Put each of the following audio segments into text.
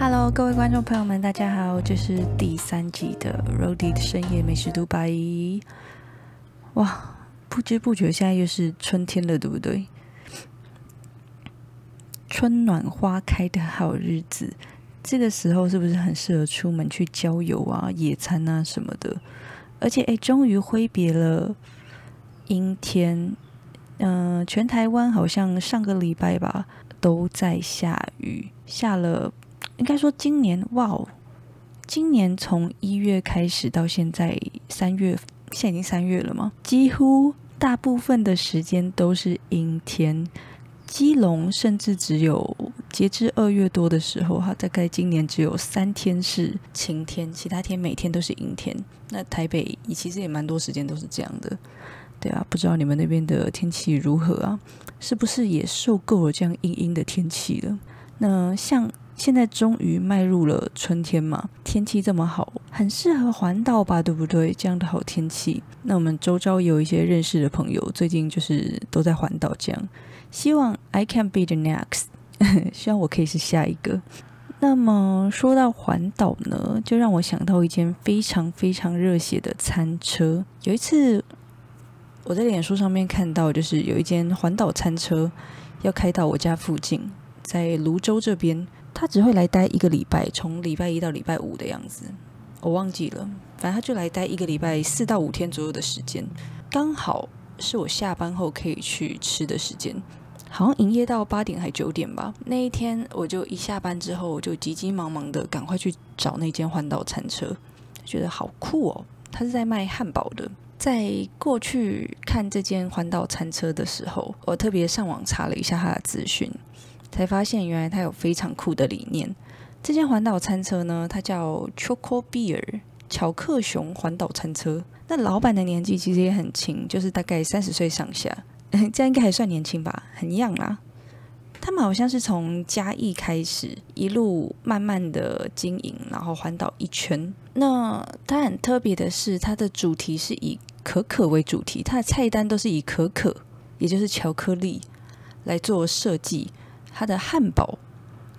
Hello，各位观众朋友们，大家好，这是第三季的 Rody 的深夜美食独白。哇，不知不觉现在又是春天了，对不对？春暖花开的好日子，这个时候是不是很适合出门去郊游啊、野餐啊什么的？而且，哎，终于挥别了阴天。嗯，全台湾好像上个礼拜吧都在下雨，下了。应该说，今年哇哦，今年从一月开始到现在三月，现在已经三月了吗？几乎大部分的时间都是阴天。基隆甚至只有截至二月多的时候，哈，大概今年只有三天是晴天，其他天每天都是阴天。那台北其实也蛮多时间都是这样的，对啊，不知道你们那边的天气如何啊？是不是也受够了这样阴阴的天气了？那像。现在终于迈入了春天嘛，天气这么好，很适合环岛吧，对不对？这样的好天气，那我们周遭有一些认识的朋友，最近就是都在环岛，这样。希望 I can be the next，希望我可以是下一个。那么说到环岛呢，就让我想到一间非常非常热血的餐车。有一次我在脸书上面看到，就是有一间环岛餐车要开到我家附近，在泸州这边。他只会来待一个礼拜，从礼拜一到礼拜五的样子，我忘记了。反正他就来待一个礼拜，四到五天左右的时间，刚好是我下班后可以去吃的时间。好像营业到八点还九点吧。那一天我就一下班之后，我就急急忙忙的赶快去找那间环岛餐车，觉得好酷哦！他是在卖汉堡的。在过去看这间环岛餐车的时候，我特别上网查了一下他的资讯。才发现原来它有非常酷的理念。这间环岛餐车呢，它叫 Choco Beer 巧克熊环岛餐车。那老板的年纪其实也很轻，就是大概三十岁上下，这样应该还算年轻吧，很 young 啦。他们好像是从嘉义开始，一路慢慢的经营，然后环岛一圈。那它很特别的是，它的主题是以可可为主题，它的菜单都是以可可，也就是巧克力来做设计。它的汉堡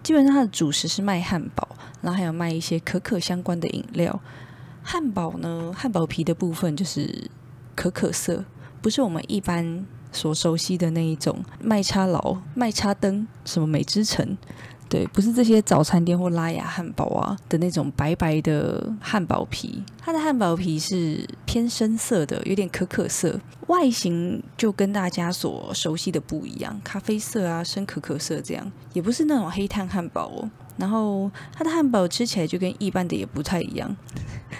基本上它的主食是卖汉堡，然后还有卖一些可可相关的饮料。汉堡呢，汉堡皮的部分就是可可色，不是我们一般所熟悉的那一种麦叉劳、麦叉登什么美之城。对，不是这些早餐店或拉雅汉堡啊的那种白白的汉堡皮，它的汉堡皮是偏深色的，有点可可色，外形就跟大家所熟悉的不一样，咖啡色啊，深可可色这样，也不是那种黑炭汉堡哦。然后它的汉堡吃起来就跟一般的也不太一样，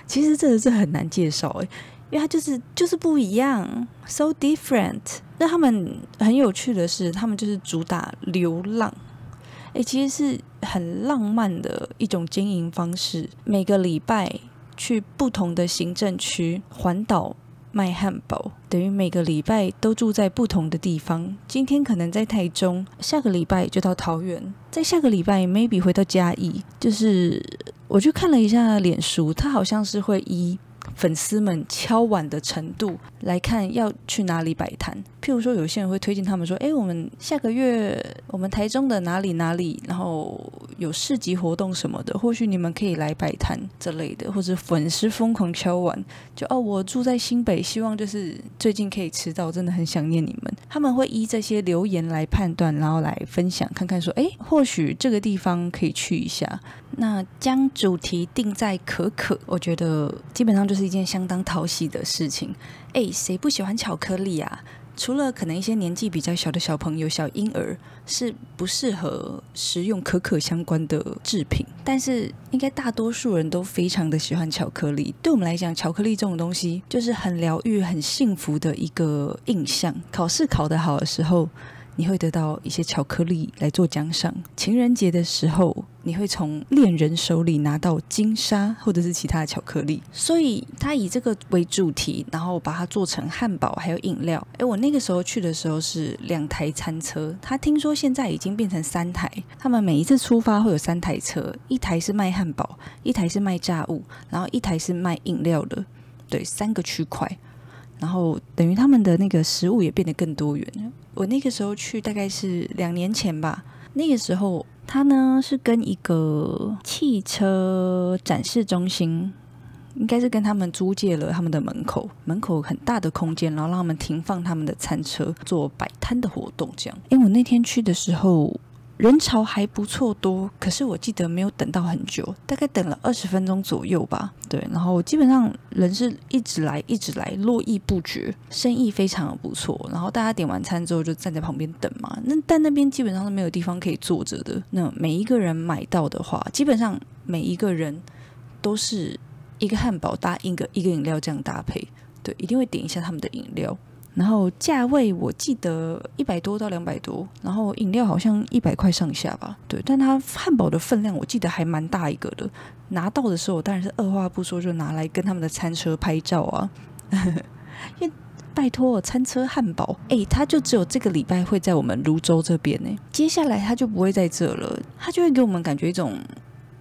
其实这个是很难介绍诶，因为它就是就是不一样，so different。那他们很有趣的是，他们就是主打流浪。诶，其实是很浪漫的一种经营方式。每个礼拜去不同的行政区环岛卖汉堡，等于每个礼拜都住在不同的地方。今天可能在台中，下个礼拜就到桃园，在下个礼拜 maybe 回到嘉义。就是我去看了一下脸书，他好像是会依。粉丝们敲碗的程度来看，要去哪里摆摊？譬如说，有些人会推荐他们说：“哎，我们下个月我们台中的哪里哪里，然后有市集活动什么的，或许你们可以来摆摊之类的。”或者粉丝疯狂敲碗，就哦，我住在新北，希望就是最近可以吃到，真的很想念你们。他们会依这些留言来判断，然后来分享，看看说：“哎，或许这个地方可以去一下。”那将主题定在可可，我觉得基本上就是一件相当讨喜的事情。哎，谁不喜欢巧克力啊？除了可能一些年纪比较小的小朋友、小婴儿是不适合食用可可相关的制品，但是应该大多数人都非常的喜欢巧克力。对我们来讲，巧克力这种东西就是很疗愈、很幸福的一个印象。考试考得好的时候。你会得到一些巧克力来做奖赏。情人节的时候，你会从恋人手里拿到金沙或者是其他的巧克力。所以，他以这个为主题，然后把它做成汉堡还有饮料。诶，我那个时候去的时候是两台餐车，他听说现在已经变成三台。他们每一次出发会有三台车，一台是卖汉堡，一台是卖炸物，然后一台是卖饮料的。对，三个区块。然后等于他们的那个食物也变得更多元。我那个时候去大概是两年前吧，那个时候他呢是跟一个汽车展示中心。应该是跟他们租借了他们的门口，门口很大的空间，然后让他们停放他们的餐车，做摆摊的活动。这样，因为我那天去的时候人潮还不错多，可是我记得没有等到很久，大概等了二十分钟左右吧。对，然后基本上人是一直来，一直来，络绎不绝，生意非常的不错。然后大家点完餐之后就站在旁边等嘛。那但那边基本上是没有地方可以坐着的。那每一个人买到的话，基本上每一个人都是。一个汉堡搭一个一个饮料这样搭配，对，一定会点一下他们的饮料。然后价位我记得一百多到两百多，然后饮料好像一百块上下吧。对，但它汉堡的分量我记得还蛮大一个的。拿到的时候我当然是二话不说就拿来跟他们的餐车拍照啊。因为拜托，餐车汉堡，哎，它就只有这个礼拜会在我们泸州这边呢。接下来它就不会在这了，它就会给我们感觉一种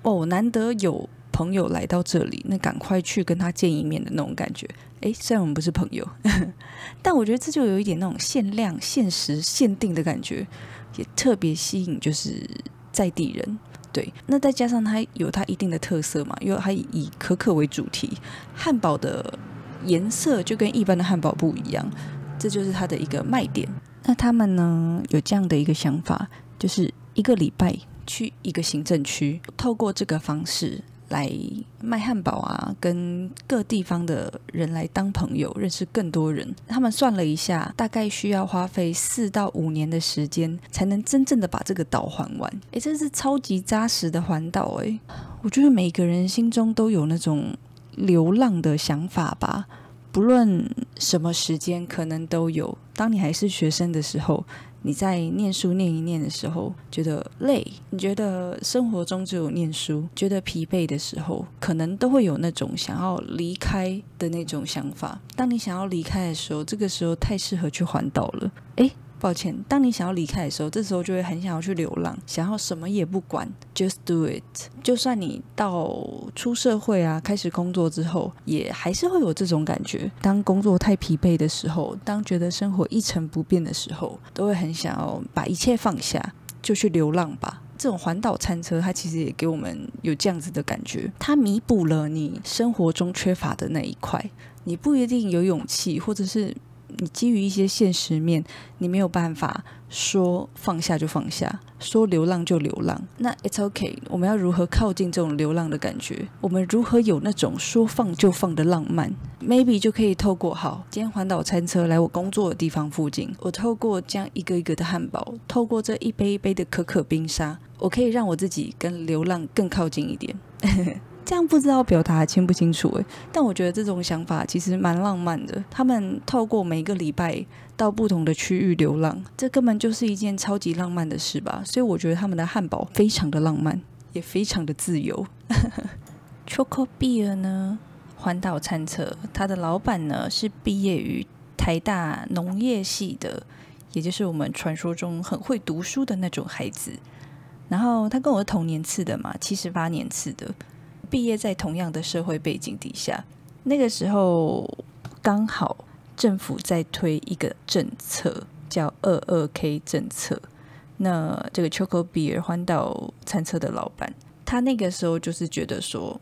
哦，难得有。朋友来到这里，那赶快去跟他见一面的那种感觉。诶，虽然我们不是朋友，但我觉得这就有一点那种限量、限时、限定的感觉，也特别吸引就是在地人。对，那再加上它有它一定的特色嘛，因为它以可可为主题，汉堡的颜色就跟一般的汉堡不一样，这就是它的一个卖点。那他们呢有这样的一个想法，就是一个礼拜去一个行政区，透过这个方式。来卖汉堡啊，跟各地方的人来当朋友，认识更多人。他们算了一下，大概需要花费四到五年的时间，才能真正的把这个岛还完。诶，这是超级扎实的环岛诶，我觉得每个人心中都有那种流浪的想法吧，不论什么时间，可能都有。当你还是学生的时候。你在念书念一念的时候觉得累，你觉得生活中只有念书，觉得疲惫的时候，可能都会有那种想要离开的那种想法。当你想要离开的时候，这个时候太适合去环岛了。诶，抱歉，当你想要离开的时候，这时候就会很想要去流浪，想要什么也不管，just do it。就算你到出社会啊，开始工作之后，也还是会有这种感觉。当工作太疲惫的时候，当觉得生活一成不变的时候，都会很想要把一切放下，就去流浪吧。这种环岛餐车，它其实也给我们有这样子的感觉，它弥补了你生活中缺乏的那一块。你不一定有勇气，或者是。你基于一些现实面，你没有办法说放下就放下，说流浪就流浪。那 it's okay，我们要如何靠近这种流浪的感觉？我们如何有那种说放就放的浪漫？Maybe 就可以透过好，今天环岛餐车来我工作的地方附近，我透过这样一个一个的汉堡，透过这一杯一杯的可可冰沙，我可以让我自己跟流浪更靠近一点。这样不知道表达清不清楚诶，但我觉得这种想法其实蛮浪漫的。他们透过每一个礼拜到不同的区域流浪，这根本就是一件超级浪漫的事吧。所以我觉得他们的汉堡非常的浪漫，也非常的自由。Choco Beer 呢，环岛餐车，他的老板呢是毕业于台大农业系的，也就是我们传说中很会读书的那种孩子。然后他跟我同年次的嘛，七十八年次的。毕业在同样的社会背景底下，那个时候刚好政府在推一个政策，叫二二 K 政策。那这个 Choco Beer 环岛餐车的老板，他那个时候就是觉得说，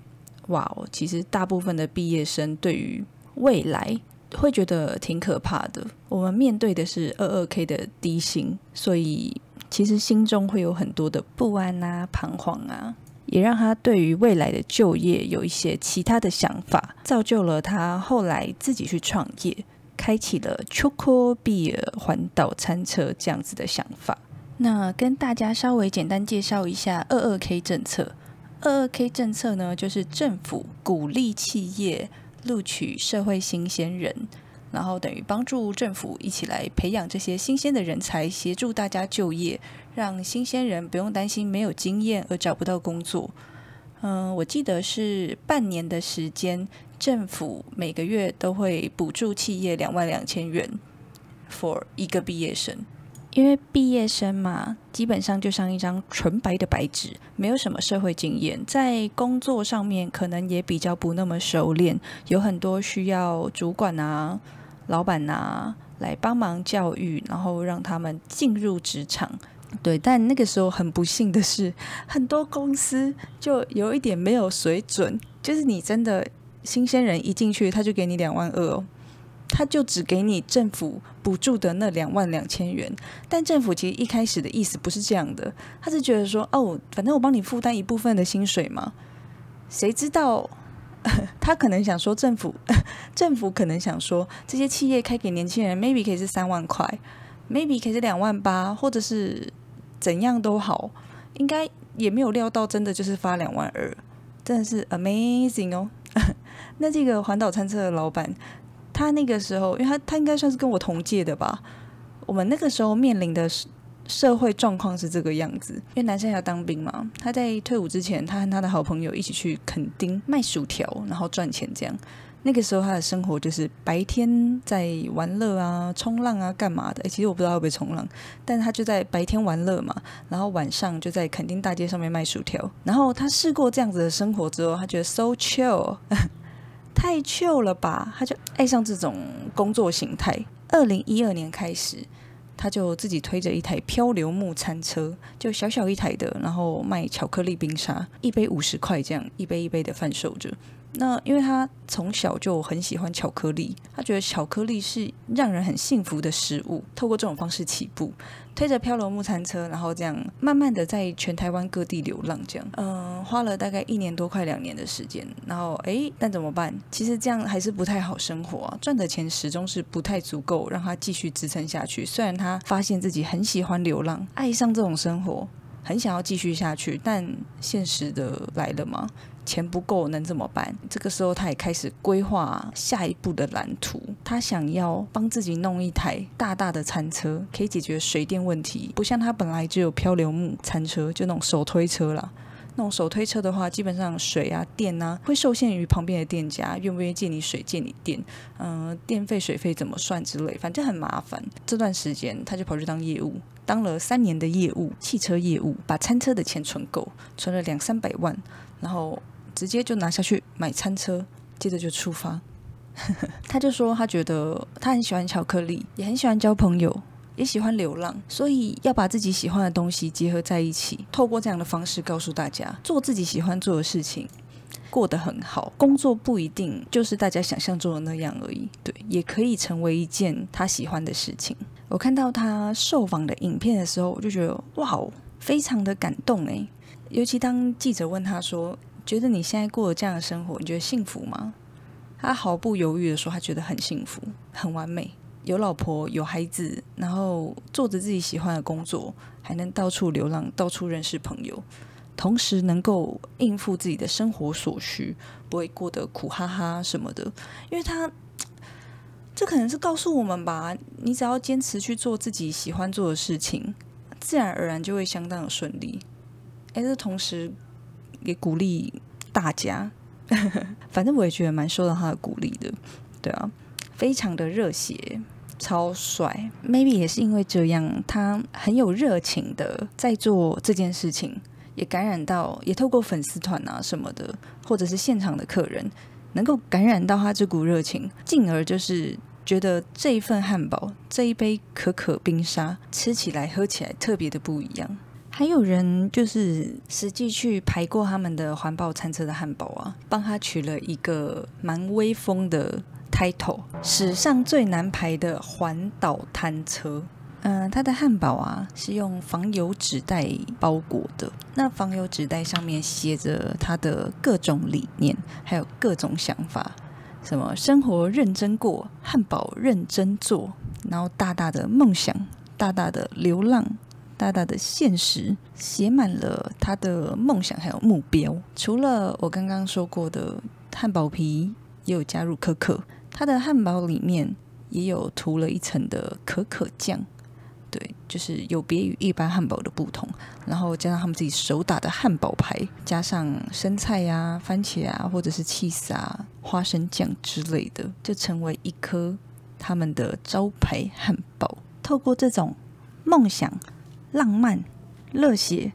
哇哦，其实大部分的毕业生对于未来会觉得挺可怕的。我们面对的是二二 K 的低薪，所以其实心中会有很多的不安啊、彷徨啊。也让他对于未来的就业有一些其他的想法，造就了他后来自己去创业，开启了 Choco Beer 环岛餐车这样子的想法。那跟大家稍微简单介绍一下二二 K 政策。二二 K 政策呢，就是政府鼓励企业录取社会新鲜人。然后等于帮助政府一起来培养这些新鲜的人才，协助大家就业，让新鲜人不用担心没有经验而找不到工作。嗯，我记得是半年的时间，政府每个月都会补助企业两万两千元，for 一个毕业生。因为毕业生嘛，基本上就像一张纯白的白纸，没有什么社会经验，在工作上面可能也比较不那么熟练，有很多需要主管啊。老板啊，来帮忙教育，然后让他们进入职场，对，但那个时候很不幸的是，很多公司就有一点没有水准，就是你真的新鲜人一进去，他就给你两万二哦。他就只给你政府补助的那两万两千元，但政府其实一开始的意思不是这样的，他是觉得说，哦，反正我帮你负担一部分的薪水嘛。谁知道 他可能想说，政府 政府可能想说，这些企业开给年轻人，maybe 可以是三万块，maybe 可以是两万八，或者是怎样都好，应该也没有料到真的就是发两万二，真的是 amazing 哦。那这个环岛餐车的老板。他那个时候，因为他他应该算是跟我同届的吧。我们那个时候面临的社会状况是这个样子，因为男生要当兵嘛。他在退伍之前，他和他的好朋友一起去垦丁卖薯条，然后赚钱。这样，那个时候他的生活就是白天在玩乐啊、冲浪啊、干嘛的。其实我不知道会不会冲浪，但他就在白天玩乐嘛，然后晚上就在垦丁大街上面卖薯条。然后他试过这样子的生活之后，他觉得 so chill。太 chill 了吧！他就爱上这种工作形态。二零一二年开始，他就自己推着一台漂流木餐车，就小小一台的，然后卖巧克力冰沙，一杯五十块这样，一杯一杯的贩售着。那因为他从小就很喜欢巧克力，他觉得巧克力是让人很幸福的食物。透过这种方式起步，推着漂流木餐车，然后这样慢慢的在全台湾各地流浪，这样，嗯，花了大概一年多快两年的时间。然后，诶，但怎么办？其实这样还是不太好生活啊，赚的钱始终是不太足够让他继续支撑下去。虽然他发现自己很喜欢流浪，爱上这种生活。很想要继续下去，但现实的来了吗？钱不够能怎么办？这个时候，他也开始规划下一步的蓝图。他想要帮自己弄一台大大的餐车，可以解决水电问题。不像他本来就有漂流木餐车，就那种手推车了。那种手推车的话，基本上水啊、电啊会受限于旁边的店家愿不愿意借你水、借你电，嗯，电费、水费怎么算之类，反正很麻烦。这段时间他就跑去当业务，当了三年的业务，汽车业务，把餐车的钱存够，存了两三百万，然后直接就拿下去买餐车，接着就出发。他就说他觉得他很喜欢巧克力，也很喜欢交朋友。也喜欢流浪，所以要把自己喜欢的东西结合在一起，透过这样的方式告诉大家，做自己喜欢做的事情，过得很好。工作不一定就是大家想象中的那样而已，对，也可以成为一件他喜欢的事情。我看到他受访的影片的时候，我就觉得哇，非常的感动诶。尤其当记者问他说：“觉得你现在过的这样的生活，你觉得幸福吗？”他毫不犹豫的说：“他觉得很幸福，很完美。”有老婆有孩子，然后做着自己喜欢的工作，还能到处流浪，到处认识朋友，同时能够应付自己的生活所需，不会过得苦哈哈什么的。因为他这可能是告诉我们吧，你只要坚持去做自己喜欢做的事情，自然而然就会相当的顺利。哎，这同时也鼓励大家，反正我也觉得蛮受到他的鼓励的，对啊，非常的热血。超帅，maybe 也是因为这样，他很有热情的在做这件事情，也感染到，也透过粉丝团啊什么的，或者是现场的客人，能够感染到他这股热情，进而就是觉得这一份汉堡，这一杯可可冰沙，吃起来喝起来特别的不一样。还有人就是实际去排过他们的环保餐车的汉堡啊，帮他取了一个蛮威风的。title 史上最难排的环岛摊车，嗯，它的汉堡啊是用防油纸袋包裹的。那防油纸袋上面写着它的各种理念，还有各种想法，什么生活认真过，汉堡认真做，然后大大的梦想，大大的流浪，大大的现实，写满了他的梦想还有目标。除了我刚刚说过的汉堡皮，也有加入可可。他的汉堡里面也有涂了一层的可可酱，对，就是有别于一般汉堡的不同。然后加上他们自己手打的汉堡排，加上生菜呀、番茄啊，或者是 cheese 啊、花生酱之类的，就成为一颗他们的招牌汉堡。透过这种梦想、浪漫、热血，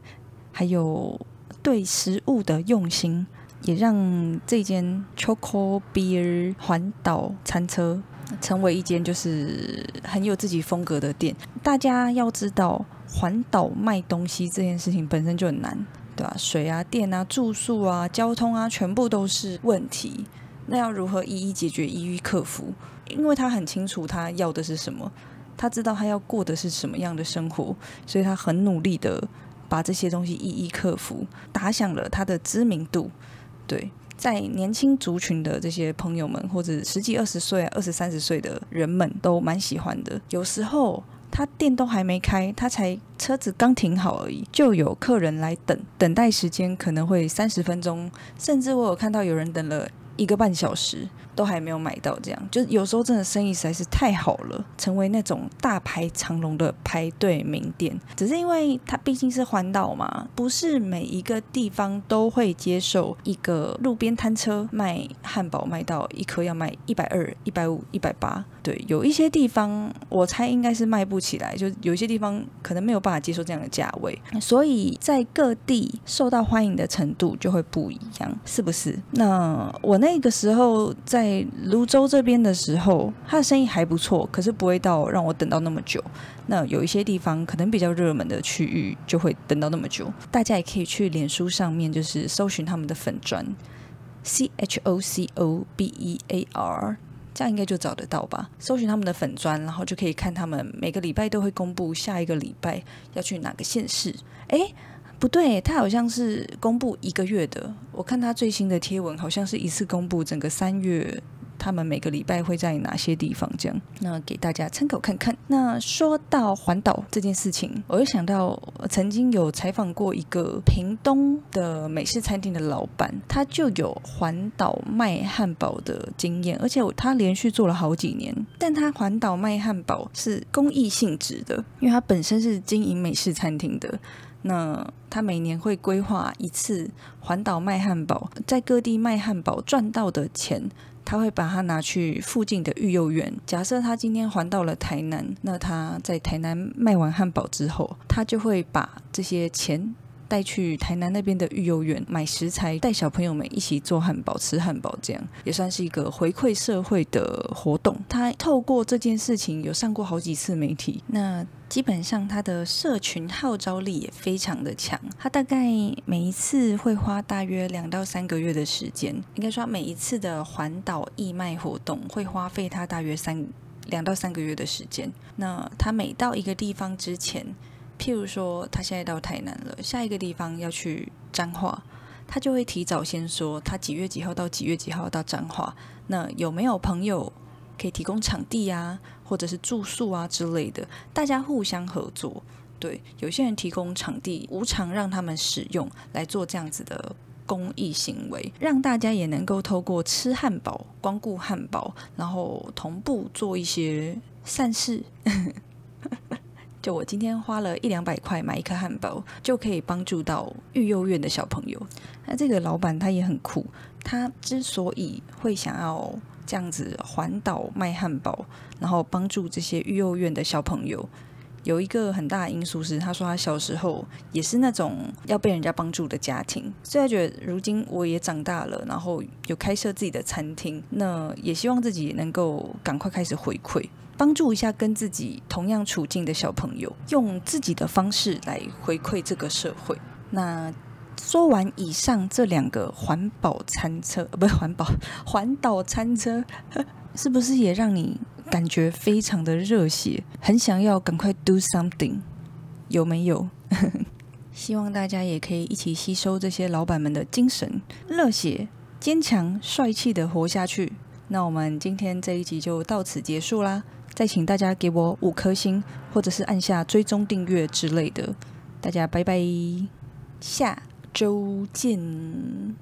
还有对食物的用心。也让这间 Choco Beer 环岛餐车成为一间就是很有自己风格的店。大家要知道，环岛卖东西这件事情本身就很难，对吧？水啊、电啊、住宿啊、交通啊，全部都是问题。那要如何一一解决、一一克服？因为他很清楚他要的是什么，他知道他要过的是什么样的生活，所以他很努力的把这些东西一一克服，打响了他的知名度。对，在年轻族群的这些朋友们，或者十几、二十岁、二十三十岁的人们，都蛮喜欢的。有时候他店都还没开，他才车子刚停好而已，就有客人来等，等待时间可能会三十分钟，甚至我有看到有人等了一个半小时。都还没有买到，这样就是有时候真的生意实在是太好了，成为那种大排长龙的排队名店。只是因为它毕竟是环岛嘛，不是每一个地方都会接受一个路边摊车卖汉堡卖到一颗要卖一百二、一百五、一百八。对，有一些地方我猜应该是卖不起来，就有一些地方可能没有办法接受这样的价位，所以在各地受到欢迎的程度就会不一样，是不是？那我那个时候在泸州这边的时候，他的生意还不错，可是不会到让我等到那么久。那有一些地方可能比较热门的区域就会等到那么久。大家也可以去脸书上面就是搜寻他们的粉砖，C H O C O B E A R。这样应该就找得到吧？搜寻他们的粉砖，然后就可以看他们每个礼拜都会公布下一个礼拜要去哪个县市。诶，不对，他好像是公布一个月的。我看他最新的贴文，好像是一次公布整个三月。他们每个礼拜会在哪些地方？这样，那给大家参考看看。那说到环岛这件事情，我又想到曾经有采访过一个屏东的美式餐厅的老板，他就有环岛卖汉堡的经验，而且他连续做了好几年。但他环岛卖汉堡是公益性质的，因为他本身是经营美式餐厅的。那他每年会规划一次环岛卖汉堡，在各地卖汉堡赚到的钱。他会把它拿去附近的育幼院。假设他今天还到了台南，那他在台南卖完汉堡之后，他就会把这些钱带去台南那边的育幼院买食材，带小朋友们一起做汉堡、吃汉堡，这样也算是一个回馈社会的活动。他透过这件事情有上过好几次媒体。那基本上，他的社群号召力也非常的强。他大概每一次会花大约两到三个月的时间，应该说每一次的环岛义卖活动会花费他大约三两到三个月的时间。那他每到一个地方之前，譬如说他现在到台南了，下一个地方要去彰化，他就会提早先说他几月几号到几月几号到彰化。那有没有朋友？可以提供场地啊，或者是住宿啊之类的，大家互相合作。对，有些人提供场地，无偿让他们使用来做这样子的公益行为，让大家也能够透过吃汉堡、光顾汉堡，然后同步做一些善事。就我今天花了一两百块买一颗汉堡，就可以帮助到育幼院的小朋友。那这个老板他也很酷，他之所以会想要。这样子环岛卖汉堡，然后帮助这些育幼院的小朋友，有一个很大的因素是，他说他小时候也是那种要被人家帮助的家庭，所以他觉得如今我也长大了，然后有开设自己的餐厅，那也希望自己能够赶快开始回馈，帮助一下跟自己同样处境的小朋友，用自己的方式来回馈这个社会。那。说完以上这两个环保餐车，不是环保 环岛餐车，是不是也让你感觉非常的热血，很想要赶快 do something？有没有？希望大家也可以一起吸收这些老板们的精神，热血、坚强、帅气的活下去。那我们今天这一集就到此结束啦！再请大家给我五颗星，或者是按下追踪订阅之类的。大家拜拜，下。周进。